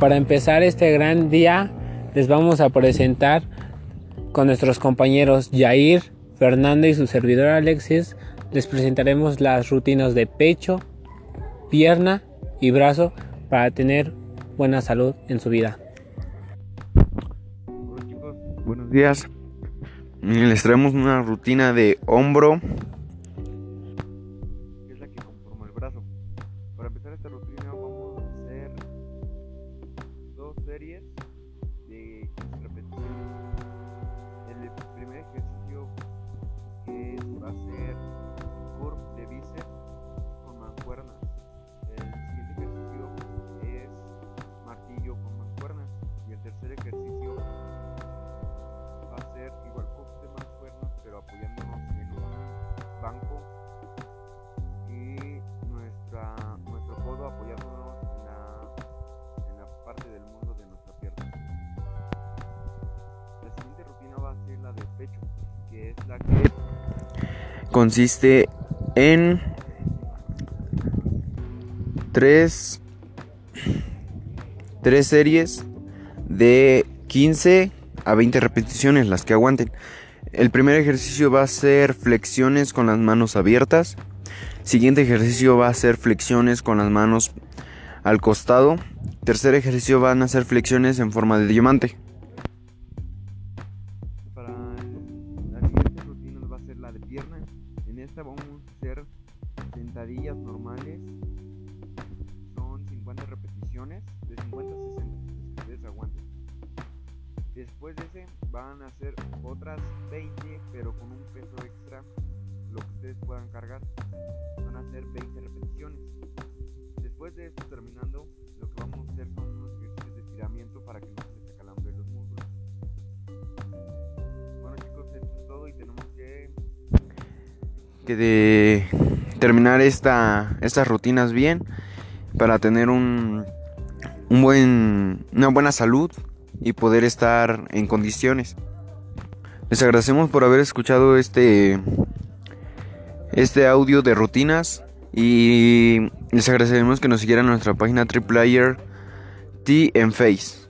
Para empezar este gran día, les vamos a presentar con nuestros compañeros Jair, Fernando y su servidor Alexis. Les presentaremos las rutinas de pecho, pierna y brazo para tener buena salud en su vida. Hola chicos, buenos días. Les traemos una rutina de hombro, series de que es la que consiste en tres, tres series de 15 a 20 repeticiones, las que aguanten. El primer ejercicio va a ser flexiones con las manos abiertas. Siguiente ejercicio va a ser flexiones con las manos al costado. Tercer ejercicio van a ser flexiones en forma de diamante. En esta vamos a hacer sentadillas normales. Son 50 repeticiones, de 50 a 60. que Ustedes aguanten. Después de ese van a hacer otras 20, pero con un peso extra, lo que ustedes puedan cargar. Van a hacer de terminar esta, estas rutinas bien para tener un, un buen, una buena salud y poder estar en condiciones. Les agradecemos por haber escuchado este este audio de rutinas y les agradecemos que nos siguieran en nuestra página Triplayer T en Face.